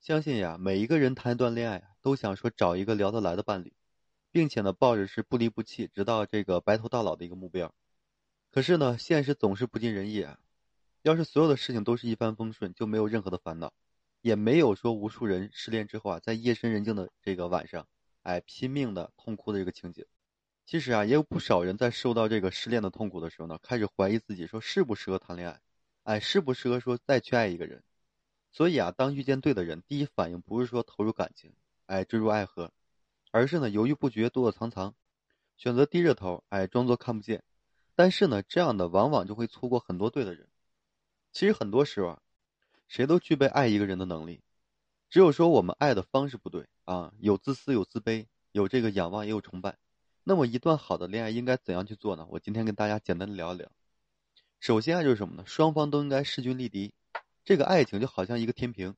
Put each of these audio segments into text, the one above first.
相信呀，每一个人谈一段恋爱啊，都想说找一个聊得来的伴侣，并且呢，抱着是不离不弃，直到这个白头到老的一个目标。可是呢，现实总是不尽人意啊。要是所有的事情都是一帆风顺，就没有任何的烦恼，也没有说无数人失恋之后啊，在夜深人静的这个晚上，哎，拼命的痛哭的这个情景。其实啊，也有不少人在受到这个失恋的痛苦的时候呢，开始怀疑自己，说适不适合谈恋爱，哎，适不适合说再去爱一个人。所以啊，当遇见对的人，第一反应不是说投入感情，哎，坠入爱河，而是呢犹豫不决、躲躲藏藏，选择低着头，哎，装作看不见。但是呢，这样的往往就会错过很多对的人。其实很多时候啊，谁都具备爱一个人的能力，只有说我们爱的方式不对啊，有自私，有自卑，有这个仰望，也有崇拜。那么一段好的恋爱应该怎样去做呢？我今天跟大家简单的聊一聊。首先啊，就是什么呢？双方都应该势均力敌。这个爱情就好像一个天平，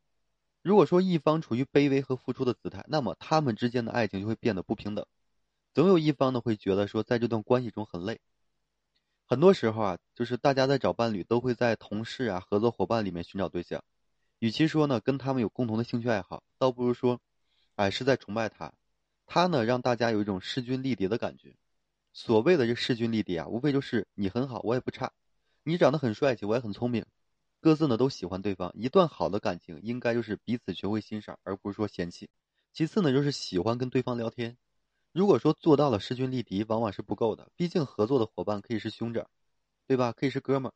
如果说一方处于卑微和付出的姿态，那么他们之间的爱情就会变得不平等，总有一方呢会觉得说在这段关系中很累。很多时候啊，就是大家在找伴侣都会在同事啊、合作伙伴里面寻找对象，与其说呢跟他们有共同的兴趣爱好，倒不如说，哎是在崇拜他，他呢让大家有一种势均力敌的感觉。所谓的这势均力敌啊，无非就是你很好，我也不差；你长得很帅气，我也很聪明。各自呢都喜欢对方，一段好的感情应该就是彼此学会欣赏，而不是说嫌弃。其次呢就是喜欢跟对方聊天。如果说做到了势均力敌，往往是不够的。毕竟合作的伙伴可以是兄长，对吧？可以是哥们儿。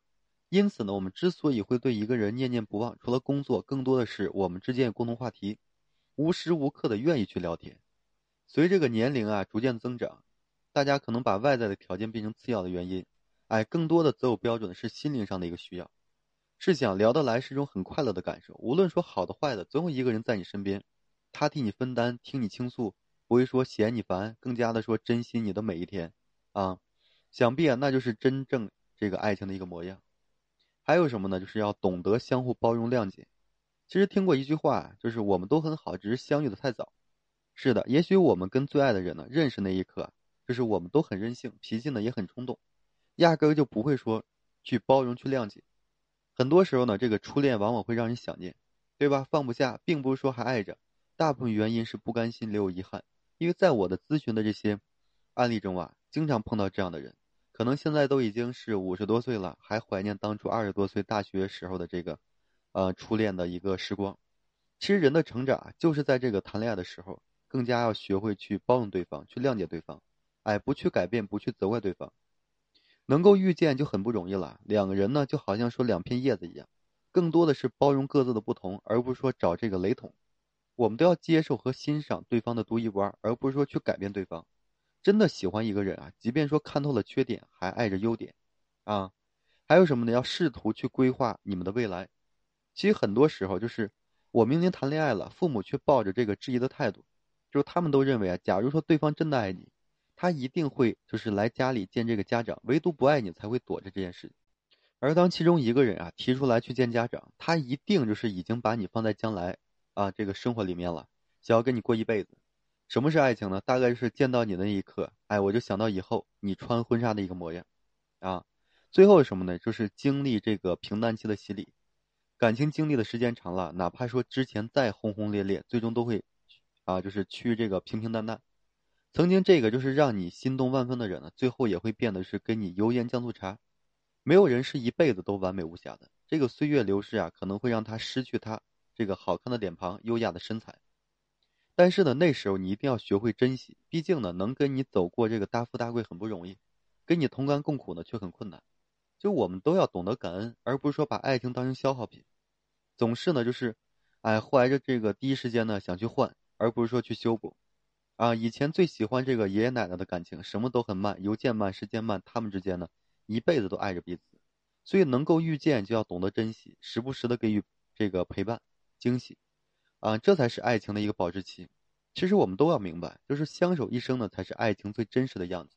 因此呢，我们之所以会对一个人念念不忘，除了工作，更多的是我们之间有共同话题，无时无刻的愿意去聊天。随这个年龄啊逐渐增长，大家可能把外在的条件变成次要的原因，哎，更多的择偶标准是心灵上的一个需要。是想聊得来是一种很快乐的感受，无论说好的坏的，总有一个人在你身边，他替你分担，听你倾诉，不会说嫌你烦，更加的说珍惜你的每一天，啊，想必啊那就是真正这个爱情的一个模样。还有什么呢？就是要懂得相互包容谅解。其实听过一句话，就是我们都很好，只是相遇的太早。是的，也许我们跟最爱的人呢认识那一刻，就是我们都很任性，脾气呢也很冲动，压根就不会说去包容去谅解。很多时候呢，这个初恋往往会让人想念，对吧？放不下，并不是说还爱着，大部分原因是不甘心留有遗憾。因为在我的咨询的这些案例中啊，经常碰到这样的人，可能现在都已经是五十多岁了，还怀念当初二十多岁大学时候的这个，呃，初恋的一个时光。其实人的成长就是在这个谈恋爱的时候，更加要学会去包容对方，去谅解对方，哎，不去改变，不去责怪对方。能够遇见就很不容易了。两个人呢，就好像说两片叶子一样，更多的是包容各自的不同，而不是说找这个雷同。我们都要接受和欣赏对方的独一无二，而不是说去改变对方。真的喜欢一个人啊，即便说看透了缺点，还爱着优点，啊，还有什么呢？要试图去规划你们的未来。其实很多时候就是，我明明谈恋爱了，父母却抱着这个质疑的态度，就是他们都认为啊，假如说对方真的爱你。他一定会就是来家里见这个家长，唯独不爱你才会躲着这件事。而当其中一个人啊提出来去见家长，他一定就是已经把你放在将来啊这个生活里面了，想要跟你过一辈子。什么是爱情呢？大概就是见到你的那一刻，哎，我就想到以后你穿婚纱的一个模样，啊，最后是什么呢？就是经历这个平淡期的洗礼，感情经历的时间长了，哪怕说之前再轰轰烈烈，最终都会啊就是趋于这个平平淡淡。曾经这个就是让你心动万分的人呢，最后也会变得是跟你油盐酱醋茶。没有人是一辈子都完美无瑕的。这个岁月流逝啊，可能会让他失去他这个好看的脸庞、优雅的身材。但是呢，那时候你一定要学会珍惜。毕竟呢，能跟你走过这个大富大贵很不容易，跟你同甘共苦呢却很困难。就我们都要懂得感恩，而不是说把爱情当成消耗品，总是呢就是，哎，怀着这个第一时间呢想去换，而不是说去修补。啊，以前最喜欢这个爷爷奶奶的感情，什么都很慢，邮件慢，时间慢，他们之间呢，一辈子都爱着彼此，所以能够遇见就要懂得珍惜，时不时的给予这个陪伴、惊喜，啊，这才是爱情的一个保质期。其实我们都要明白，就是相守一生呢，才是爱情最真实的样子。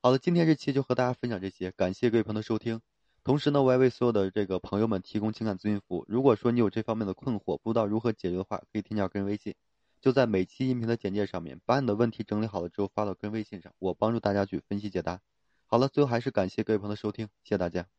好了，今天这期就和大家分享这些，感谢各位朋友的收听。同时呢，我也为所有的这个朋友们提供情感咨询服务。如果说你有这方面的困惑，不知道如何解决的话，可以添加个人微信。就在每期音频的简介上面，把你的问题整理好了之后发到跟微信上，我帮助大家去分析解答。好了，最后还是感谢各位朋友的收听，谢谢大家。